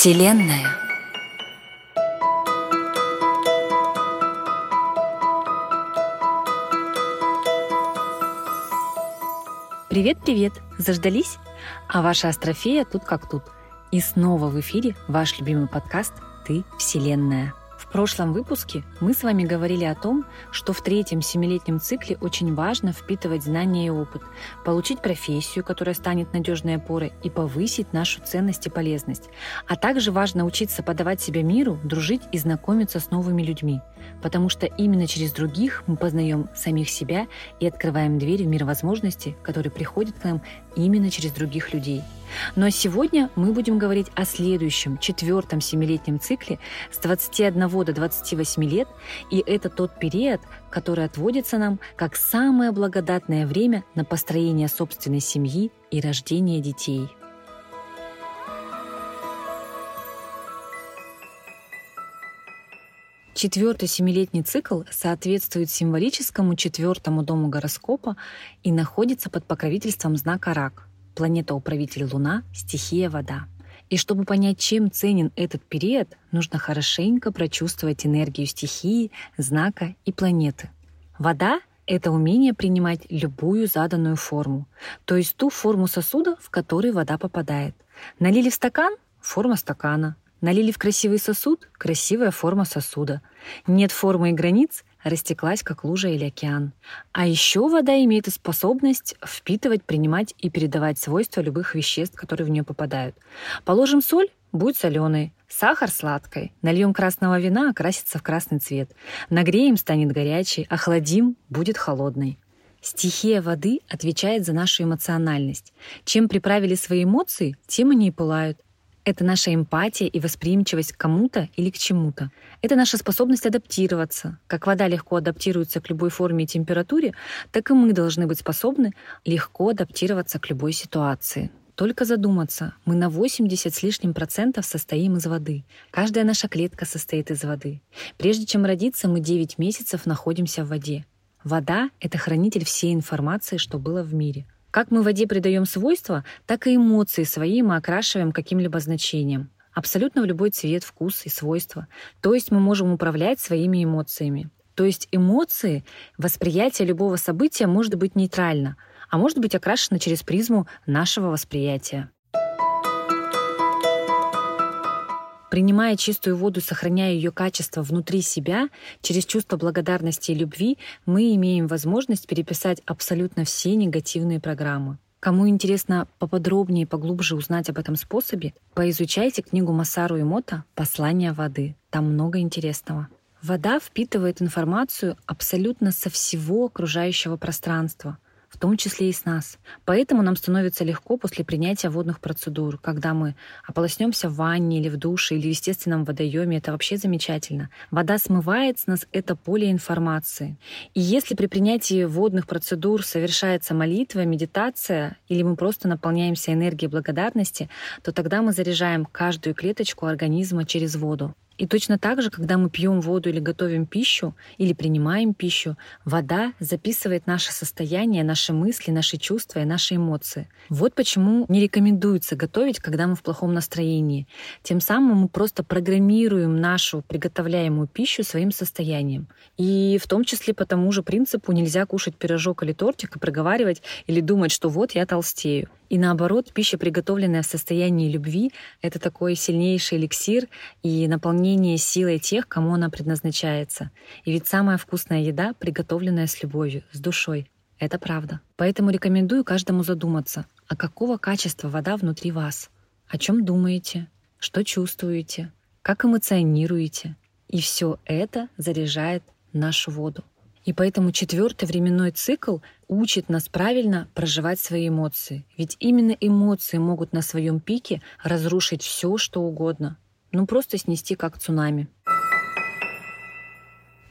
Вселенная. Привет-привет! Заждались? А ваша астрофея тут как тут. И снова в эфире ваш любимый подкаст «Ты Вселенная». В прошлом выпуске мы с вами говорили о том, что в третьем семилетнем цикле очень важно впитывать знания и опыт, получить профессию, которая станет надежной опорой и повысить нашу ценность и полезность. А также важно учиться подавать себя миру, дружить и знакомиться с новыми людьми, потому что именно через других мы познаем самих себя и открываем двери в мир возможностей, которые приходят к нам именно через других людей – но сегодня мы будем говорить о следующем, четвертом семилетнем цикле с 21 до 28 лет, и это тот период, который отводится нам как самое благодатное время на построение собственной семьи и рождение детей. Четвертый семилетний цикл соответствует символическому четвертому дому гороскопа и находится под покровительством знака Рак – планета-управитель Луна, стихия вода. И чтобы понять, чем ценен этот период, нужно хорошенько прочувствовать энергию стихии, знака и планеты. Вода — это умение принимать любую заданную форму, то есть ту форму сосуда, в который вода попадает. Налили в стакан — форма стакана. Налили в красивый сосуд — красивая форма сосуда. Нет формы и границ растеклась, как лужа или океан. А еще вода имеет способность впитывать, принимать и передавать свойства любых веществ, которые в нее попадают. Положим соль, будет соленой, сахар сладкой, нальем красного вина, окрасится в красный цвет, нагреем, станет горячей, охладим, будет холодной. Стихия воды отвечает за нашу эмоциональность. Чем приправили свои эмоции, тем они и пылают. Это наша эмпатия и восприимчивость к кому-то или к чему-то. Это наша способность адаптироваться. Как вода легко адаптируется к любой форме и температуре, так и мы должны быть способны легко адаптироваться к любой ситуации. Только задуматься, мы на 80 с лишним процентов состоим из воды. Каждая наша клетка состоит из воды. Прежде чем родиться, мы 9 месяцев находимся в воде. Вода — это хранитель всей информации, что было в мире — как мы воде придаем свойства, так и эмоции свои мы окрашиваем каким-либо значением. Абсолютно в любой цвет, вкус и свойства. То есть мы можем управлять своими эмоциями. То есть эмоции, восприятие любого события может быть нейтрально, а может быть окрашено через призму нашего восприятия. Принимая чистую воду, сохраняя ее качество внутри себя, через чувство благодарности и любви, мы имеем возможность переписать абсолютно все негативные программы. Кому интересно поподробнее и поглубже узнать об этом способе, поизучайте книгу Масару Имота «Послание воды». Там много интересного. Вода впитывает информацию абсолютно со всего окружающего пространства — в том числе и с нас. Поэтому нам становится легко после принятия водных процедур, когда мы ополоснемся в ванне или в душе или в естественном водоеме. Это вообще замечательно. Вода смывает с нас это поле информации. И если при принятии водных процедур совершается молитва, медитация, или мы просто наполняемся энергией благодарности, то тогда мы заряжаем каждую клеточку организма через воду. И точно так же, когда мы пьем воду или готовим пищу, или принимаем пищу, вода записывает наше состояние, наши мысли, наши чувства и наши эмоции. Вот почему не рекомендуется готовить, когда мы в плохом настроении. Тем самым мы просто программируем нашу приготовляемую пищу своим состоянием. И в том числе по тому же принципу нельзя кушать пирожок или тортик и проговаривать или думать, что вот я толстею. И наоборот, пища, приготовленная в состоянии любви, это такой сильнейший эликсир и наполнение силой тех, кому она предназначается. И ведь самая вкусная еда, приготовленная с любовью, с душой. Это правда. Поэтому рекомендую каждому задуматься, а какого качества вода внутри вас? О чем думаете? Что чувствуете? Как эмоционируете? И все это заряжает нашу воду. И поэтому четвертый временной цикл учит нас правильно проживать свои эмоции. Ведь именно эмоции могут на своем пике разрушить все, что угодно. Ну просто снести как цунами.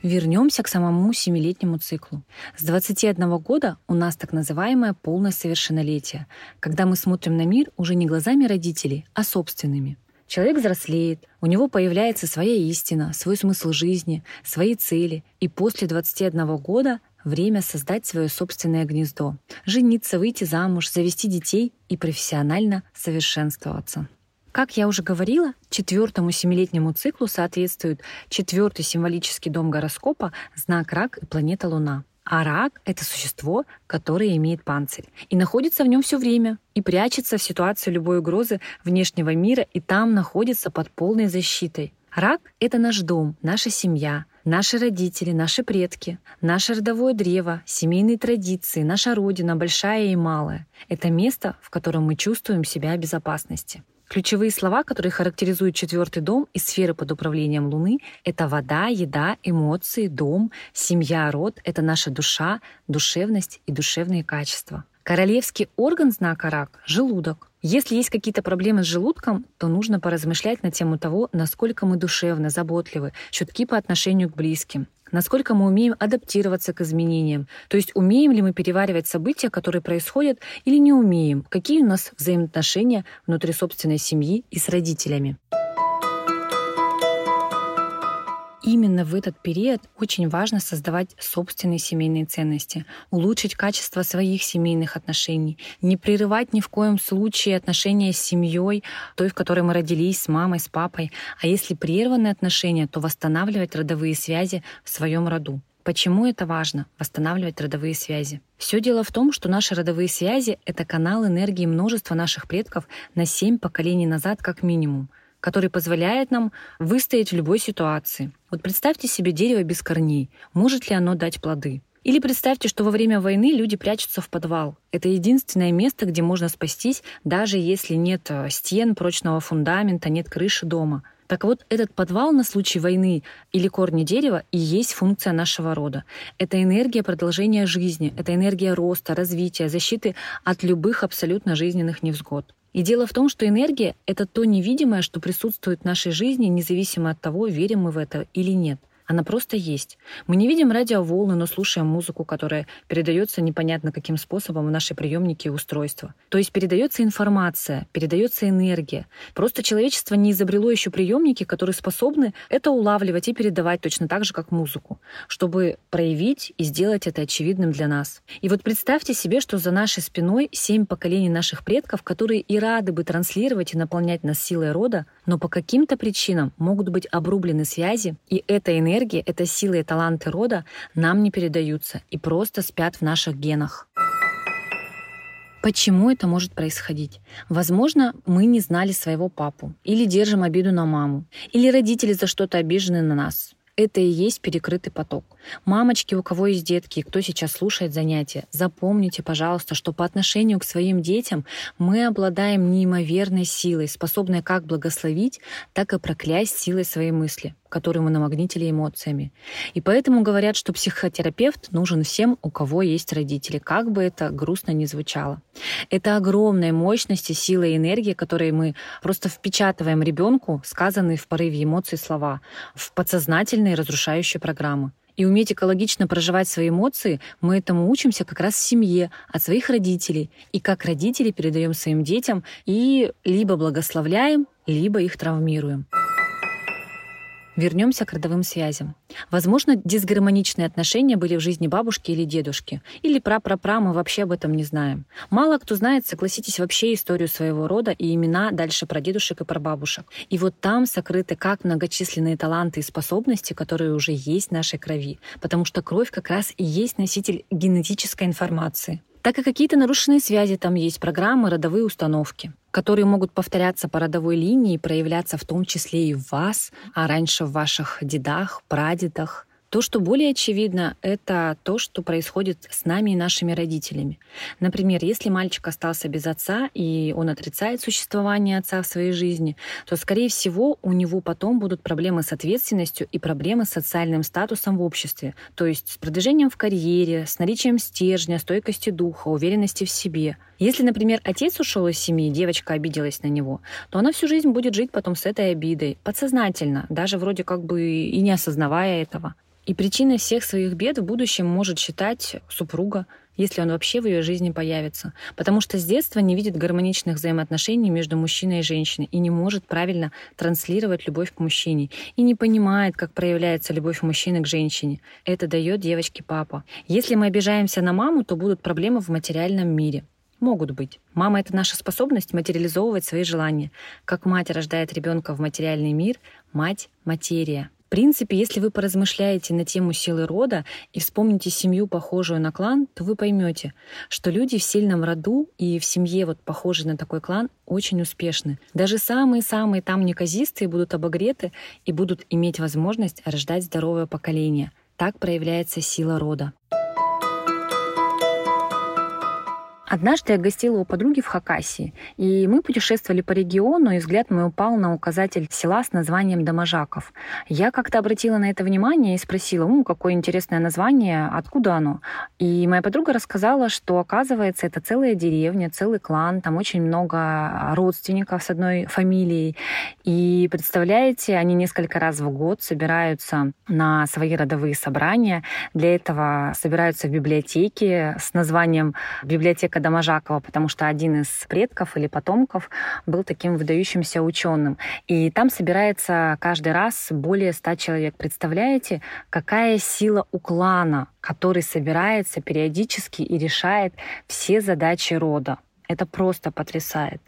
Вернемся к самому семилетнему циклу. С 21 года у нас так называемое полное совершеннолетие, когда мы смотрим на мир уже не глазами родителей, а собственными. Человек взрослеет, у него появляется своя истина, свой смысл жизни, свои цели. И после 21 года время создать свое собственное гнездо, жениться, выйти замуж, завести детей и профессионально совершенствоваться. Как я уже говорила, четвертому семилетнему циклу соответствует четвертый символический дом гороскопа, знак рак и планета Луна. А рак — это существо, которое имеет панцирь. И находится в нем все время. И прячется в ситуации любой угрозы внешнего мира, и там находится под полной защитой. Рак — это наш дом, наша семья, наши родители, наши предки, наше родовое древо, семейные традиции, наша родина, большая и малая. Это место, в котором мы чувствуем себя в безопасности. Ключевые слова, которые характеризуют четвертый дом и сферы под управлением Луны, это вода, еда, эмоции, дом, семья, род, это наша душа, душевность и душевные качества. Королевский орган знака рак — желудок. Если есть какие-то проблемы с желудком, то нужно поразмышлять на тему того, насколько мы душевно, заботливы, чутки по отношению к близким, насколько мы умеем адаптироваться к изменениям, то есть умеем ли мы переваривать события, которые происходят, или не умеем, какие у нас взаимоотношения внутри собственной семьи и с родителями. Именно в этот период очень важно создавать собственные семейные ценности, улучшить качество своих семейных отношений, не прерывать ни в коем случае отношения с семьей, той, в которой мы родились, с мамой, с папой, а если прерваны отношения, то восстанавливать родовые связи в своем роду. Почему это важно — восстанавливать родовые связи? Все дело в том, что наши родовые связи — это канал энергии множества наших предков на семь поколений назад как минимум который позволяет нам выстоять в любой ситуации. Вот представьте себе дерево без корней. Может ли оно дать плоды? Или представьте, что во время войны люди прячутся в подвал. Это единственное место, где можно спастись, даже если нет э, стен, прочного фундамента, нет крыши дома. Так вот, этот подвал на случай войны или корни дерева и есть функция нашего рода. Это энергия продолжения жизни, это энергия роста, развития, защиты от любых абсолютно жизненных невзгод. И дело в том, что энергия — это то невидимое, что присутствует в нашей жизни, независимо от того, верим мы в это или нет. Она просто есть. Мы не видим радиоволны, но слушаем музыку, которая передается непонятно каким способом в наши приемники и устройства. То есть передается информация, передается энергия. Просто человечество не изобрело еще приемники, которые способны это улавливать и передавать точно так же, как музыку, чтобы проявить и сделать это очевидным для нас. И вот представьте себе, что за нашей спиной семь поколений наших предков, которые и рады бы транслировать и наполнять нас силой рода, но по каким-то причинам могут быть обрублены связи, и эта энергия это силы и таланты рода нам не передаются и просто спят в наших генах. Почему это может происходить? Возможно, мы не знали своего папу, или держим обиду на маму, или родители за что-то обижены на нас. Это и есть перекрытый поток. Мамочки, у кого есть детки, кто сейчас слушает занятия, запомните, пожалуйста, что по отношению к своим детям мы обладаем неимоверной силой, способной как благословить, так и проклясть силой своей мысли которую мы намагнитили эмоциями. И поэтому говорят, что психотерапевт нужен всем, у кого есть родители, как бы это грустно ни звучало. Это огромная мощность и сила и энергия, которые мы просто впечатываем ребенку, сказанные в порыве эмоций слова, в подсознательные разрушающие программы. И уметь экологично проживать свои эмоции, мы этому учимся как раз в семье, от своих родителей. И как родители передаем своим детям и либо благословляем, либо их травмируем. Вернемся к родовым связям. Возможно, дисгармоничные отношения были в жизни бабушки или дедушки. Или пра-пра-пра, мы вообще об этом не знаем. Мало кто знает, согласитесь, вообще историю своего рода и имена дальше про дедушек и про бабушек. И вот там сокрыты как многочисленные таланты и способности, которые уже есть в нашей крови. Потому что кровь как раз и есть носитель генетической информации так и какие-то нарушенные связи там есть, программы, родовые установки которые могут повторяться по родовой линии и проявляться в том числе и в вас, а раньше в ваших дедах, прадедах, то, что более очевидно, это то, что происходит с нами и нашими родителями. Например, если мальчик остался без отца, и он отрицает существование отца в своей жизни, то, скорее всего, у него потом будут проблемы с ответственностью и проблемы с социальным статусом в обществе, то есть с продвижением в карьере, с наличием стержня, стойкости духа, уверенности в себе. Если, например, отец ушел из семьи, девочка обиделась на него, то она всю жизнь будет жить потом с этой обидой, подсознательно, даже вроде как бы и не осознавая этого. И причиной всех своих бед в будущем может считать супруга, если он вообще в ее жизни появится. Потому что с детства не видит гармоничных взаимоотношений между мужчиной и женщиной и не может правильно транслировать любовь к мужчине. И не понимает, как проявляется любовь мужчины к женщине. Это дает девочке папа. Если мы обижаемся на маму, то будут проблемы в материальном мире. Могут быть. Мама — это наша способность материализовывать свои желания. Как мать рождает ребенка в материальный мир, мать — материя. В принципе, если вы поразмышляете на тему силы рода и вспомните семью, похожую на клан, то вы поймете, что люди в сильном роду и в семье, вот похожие на такой клан, очень успешны. Даже самые-самые там неказистые будут обогреты и будут иметь возможность рождать здоровое поколение. Так проявляется сила рода. Однажды я гостила у подруги в Хакасии, и мы путешествовали по региону, и взгляд мой упал на указатель села с названием Доможаков. Я как-то обратила на это внимание и спросила, ну, какое интересное название, откуда оно? И моя подруга рассказала, что, оказывается, это целая деревня, целый клан, там очень много родственников с одной фамилией. И представляете, они несколько раз в год собираются на свои родовые собрания. Для этого собираются в библиотеке с названием «Библиотека Франциска Доможакова, потому что один из предков или потомков был таким выдающимся ученым. И там собирается каждый раз более ста человек. Представляете, какая сила у клана, который собирается периодически и решает все задачи рода. Это просто потрясает.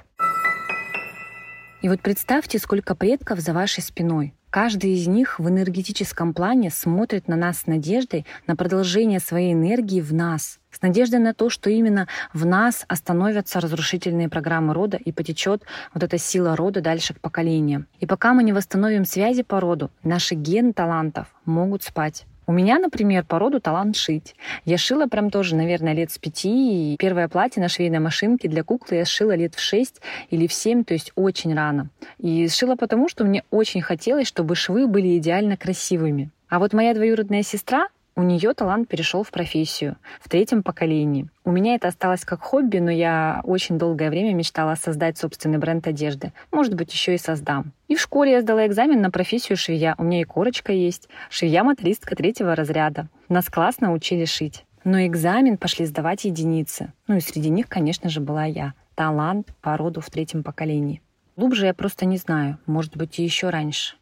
И вот представьте, сколько предков за вашей спиной. Каждый из них в энергетическом плане смотрит на нас с надеждой на продолжение своей энергии в нас, с надеждой на то, что именно в нас остановятся разрушительные программы рода и потечет вот эта сила рода дальше к поколениям. И пока мы не восстановим связи по роду, наши гены талантов могут спать. У меня, например, по роду талант шить. Я шила прям тоже, наверное, лет с пяти. И первое платье на швейной машинке для куклы я шила лет в шесть или в семь, то есть очень рано. И шила потому, что мне очень хотелось, чтобы швы были идеально красивыми. А вот моя двоюродная сестра, у нее талант перешел в профессию в третьем поколении. У меня это осталось как хобби, но я очень долгое время мечтала создать собственный бренд одежды. Может быть, еще и создам. И в школе я сдала экзамен на профессию швея. У меня и корочка есть. Швея-мотористка третьего разряда. Нас классно учили шить. Но экзамен пошли сдавать единицы. Ну и среди них, конечно же, была я. Талант по роду в третьем поколении. Глубже я просто не знаю. Может быть, и еще раньше.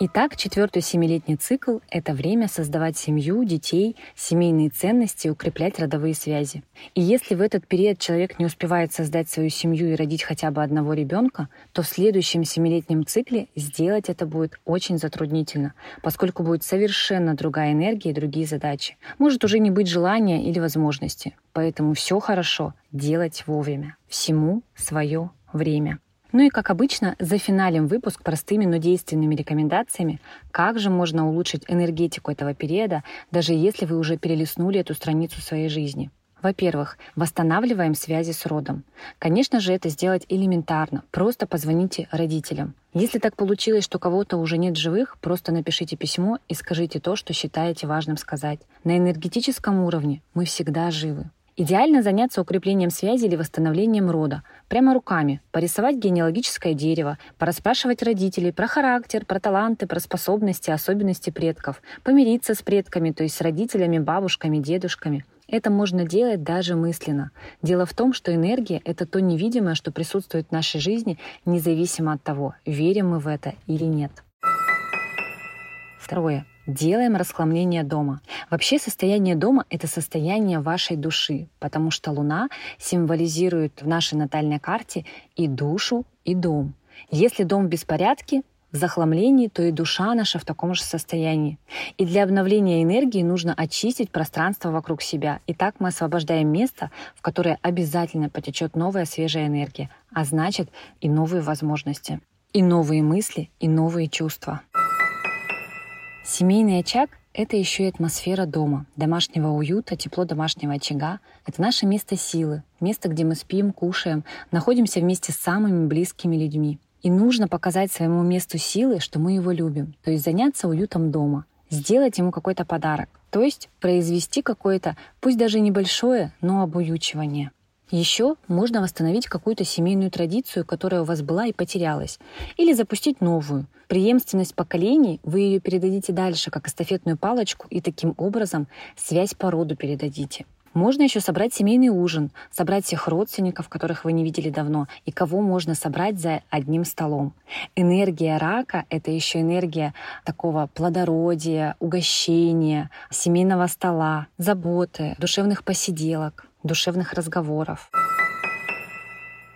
Итак, четвертый семилетний цикл – это время создавать семью, детей, семейные ценности, укреплять родовые связи. И если в этот период человек не успевает создать свою семью и родить хотя бы одного ребенка, то в следующем семилетнем цикле сделать это будет очень затруднительно, поскольку будет совершенно другая энергия и другие задачи. Может уже не быть желания или возможности. Поэтому все хорошо делать вовремя. Всему свое время. Ну и, как обычно, зафиналим выпуск простыми, но действенными рекомендациями, как же можно улучшить энергетику этого периода, даже если вы уже перелистнули эту страницу своей жизни. Во-первых, восстанавливаем связи с родом. Конечно же, это сделать элементарно. Просто позвоните родителям. Если так получилось, что кого-то уже нет живых, просто напишите письмо и скажите то, что считаете важным сказать. На энергетическом уровне мы всегда живы. Идеально заняться укреплением связи или восстановлением рода. Прямо руками. Порисовать генеалогическое дерево, пораспрашивать родителей про характер, про таланты, про способности, особенности предков. Помириться с предками, то есть с родителями, бабушками, дедушками. Это можно делать даже мысленно. Дело в том, что энергия — это то невидимое, что присутствует в нашей жизни, независимо от того, верим мы в это или нет. Второе. Делаем расхламление дома. Вообще состояние дома — это состояние вашей души, потому что Луна символизирует в нашей натальной карте и душу, и дом. Если дом в беспорядке, в захламлении, то и душа наша в таком же состоянии. И для обновления энергии нужно очистить пространство вокруг себя. И так мы освобождаем место, в которое обязательно потечет новая свежая энергия, а значит и новые возможности, и новые мысли, и новые чувства. Семейный очаг — это еще и атмосфера дома, домашнего уюта, тепло домашнего очага. Это наше место силы, место, где мы спим, кушаем, находимся вместе с самыми близкими людьми. И нужно показать своему месту силы, что мы его любим, то есть заняться уютом дома, сделать ему какой-то подарок, то есть произвести какое-то, пусть даже небольшое, но обуючивание. Еще можно восстановить какую-то семейную традицию, которая у вас была и потерялась, или запустить новую. Преемственность поколений вы ее передадите дальше, как эстафетную палочку, и таким образом связь по роду передадите. Можно еще собрать семейный ужин, собрать всех родственников, которых вы не видели давно, и кого можно собрать за одним столом. Энергия рака — это еще энергия такого плодородия, угощения, семейного стола, заботы, душевных посиделок, душевных разговоров.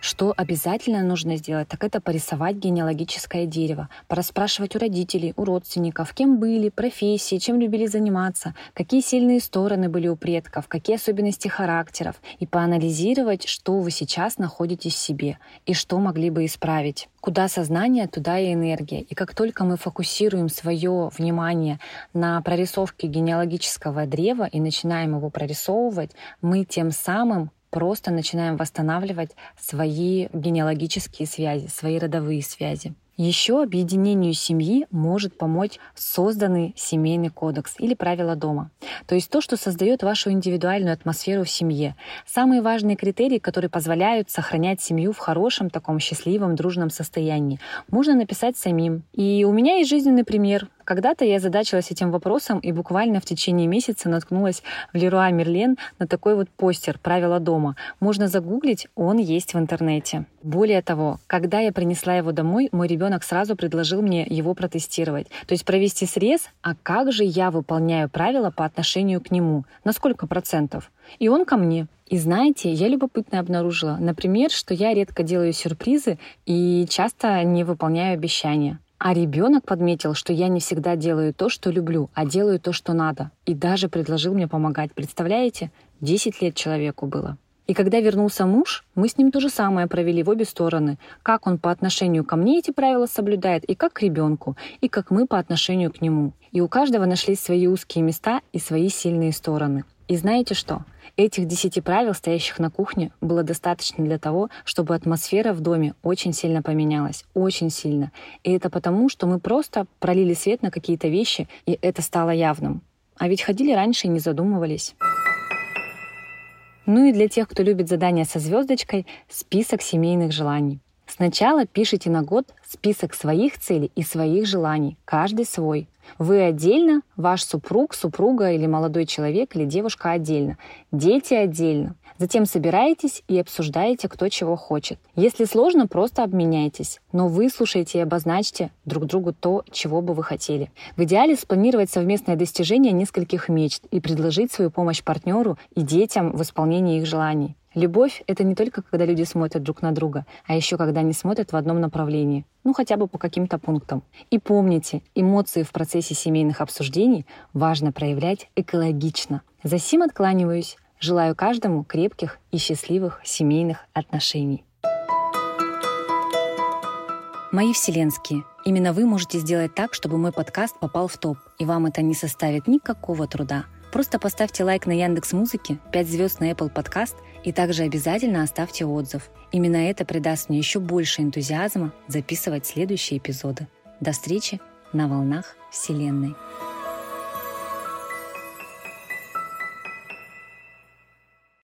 Что обязательно нужно сделать, так это порисовать генеалогическое дерево, пораспрашивать у родителей, у родственников, кем были, профессии, чем любили заниматься, какие сильные стороны были у предков, какие особенности характеров, и поанализировать, что вы сейчас находитесь в себе и что могли бы исправить. Куда сознание, туда и энергия. И как только мы фокусируем свое внимание на прорисовке генеалогического древа и начинаем его прорисовывать, мы тем самым просто начинаем восстанавливать свои генеалогические связи, свои родовые связи. Еще объединению семьи может помочь созданный семейный кодекс или правила дома. То есть то, что создает вашу индивидуальную атмосферу в семье. Самые важные критерии, которые позволяют сохранять семью в хорошем, таком счастливом, дружном состоянии, можно написать самим. И у меня есть жизненный пример. Когда-то я задачилась этим вопросом и буквально в течение месяца наткнулась в Леруа Мерлен на такой вот постер «Правила дома». Можно загуглить, он есть в интернете. Более того, когда я принесла его домой, мой ребенок сразу предложил мне его протестировать. То есть провести срез, а как же я выполняю правила по отношению к нему, на сколько процентов. И он ко мне. И знаете, я любопытно обнаружила, например, что я редко делаю сюрпризы и часто не выполняю обещания. А ребенок подметил, что я не всегда делаю то, что люблю, а делаю то, что надо. И даже предложил мне помогать. Представляете? 10 лет человеку было. И когда вернулся муж, мы с ним то же самое провели в обе стороны. Как он по отношению ко мне эти правила соблюдает, и как к ребенку, и как мы по отношению к нему. И у каждого нашлись свои узкие места и свои сильные стороны. И знаете что? Этих десяти правил, стоящих на кухне, было достаточно для того, чтобы атмосфера в доме очень сильно поменялась. Очень сильно. И это потому, что мы просто пролили свет на какие-то вещи, и это стало явным. А ведь ходили раньше и не задумывались. Ну и для тех, кто любит задания со звездочкой, список семейных желаний. Сначала пишите на год список своих целей и своих желаний, каждый свой. Вы отдельно, ваш супруг, супруга или молодой человек или девушка отдельно, дети отдельно. Затем собираетесь и обсуждаете, кто чего хочет. Если сложно, просто обменяйтесь, но выслушайте и обозначьте друг другу то, чего бы вы хотели. В идеале спланировать совместное достижение нескольких мечт и предложить свою помощь партнеру и детям в исполнении их желаний. Любовь — это не только когда люди смотрят друг на друга, а еще когда они смотрят в одном направлении, ну хотя бы по каким-то пунктам. И помните, эмоции в процессе семейных обсуждений важно проявлять экологично. За сим откланиваюсь. Желаю каждому крепких и счастливых семейных отношений. Мои вселенские, именно вы можете сделать так, чтобы мой подкаст попал в топ, и вам это не составит никакого труда. Просто поставьте лайк на Яндекс Музыке, 5 звезд на Apple Podcast и также обязательно оставьте отзыв. Именно это придаст мне еще больше энтузиазма записывать следующие эпизоды. До встречи на волнах Вселенной.